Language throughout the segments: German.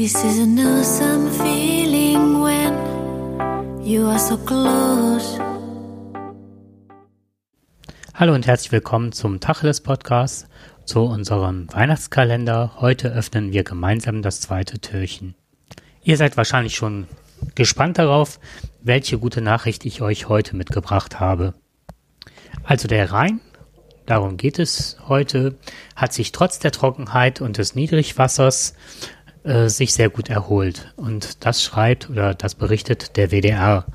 This is an awesome feeling when you are so close. Hallo und herzlich willkommen zum Tacheles Podcast, zu unserem Weihnachtskalender. Heute öffnen wir gemeinsam das zweite Türchen. Ihr seid wahrscheinlich schon gespannt darauf, welche gute Nachricht ich euch heute mitgebracht habe. Also der Rhein, darum geht es heute, hat sich trotz der Trockenheit und des Niedrigwassers äh, sich sehr gut erholt. Und das schreibt oder das berichtet der WDR.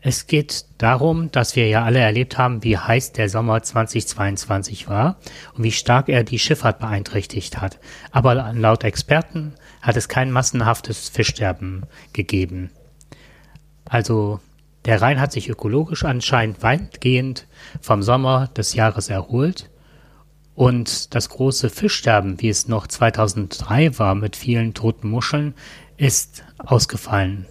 Es geht darum, dass wir ja alle erlebt haben, wie heiß der Sommer 2022 war und wie stark er die Schifffahrt beeinträchtigt hat. Aber laut Experten hat es kein massenhaftes Fischsterben gegeben. Also der Rhein hat sich ökologisch anscheinend weitgehend vom Sommer des Jahres erholt und das große Fischsterben, wie es noch 2003 war mit vielen toten Muscheln, ist ausgefallen.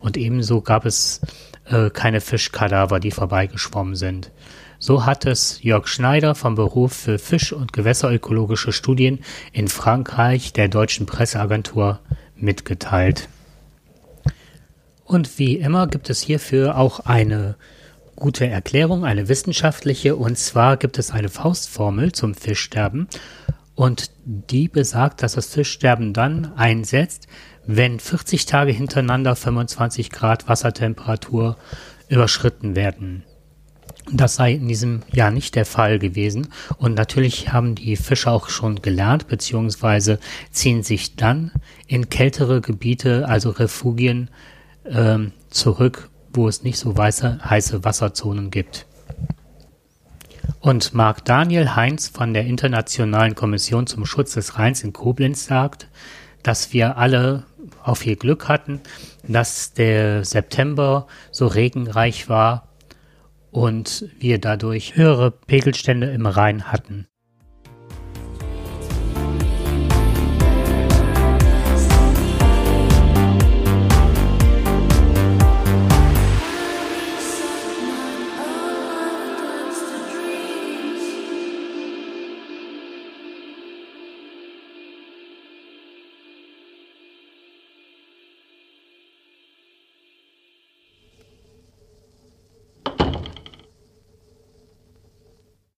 Und ebenso gab es äh, keine Fischkadaver, die vorbeigeschwommen sind. So hat es Jörg Schneider vom Beruf für Fisch- und Gewässerökologische Studien in Frankreich der deutschen Presseagentur mitgeteilt. Und wie immer gibt es hierfür auch eine gute Erklärung, eine wissenschaftliche. Und zwar gibt es eine Faustformel zum Fischsterben. Und die besagt, dass das Fischsterben dann einsetzt, wenn 40 Tage hintereinander 25 Grad Wassertemperatur überschritten werden. Das sei in diesem Jahr nicht der Fall gewesen. Und natürlich haben die Fische auch schon gelernt, beziehungsweise ziehen sich dann in kältere Gebiete, also Refugien, ähm, zurück, wo es nicht so weiße, heiße Wasserzonen gibt. Und Marc Daniel Heinz von der Internationalen Kommission zum Schutz des Rheins in Koblenz sagt, dass wir alle auch viel Glück hatten, dass der September so regenreich war und wir dadurch höhere Pegelstände im Rhein hatten.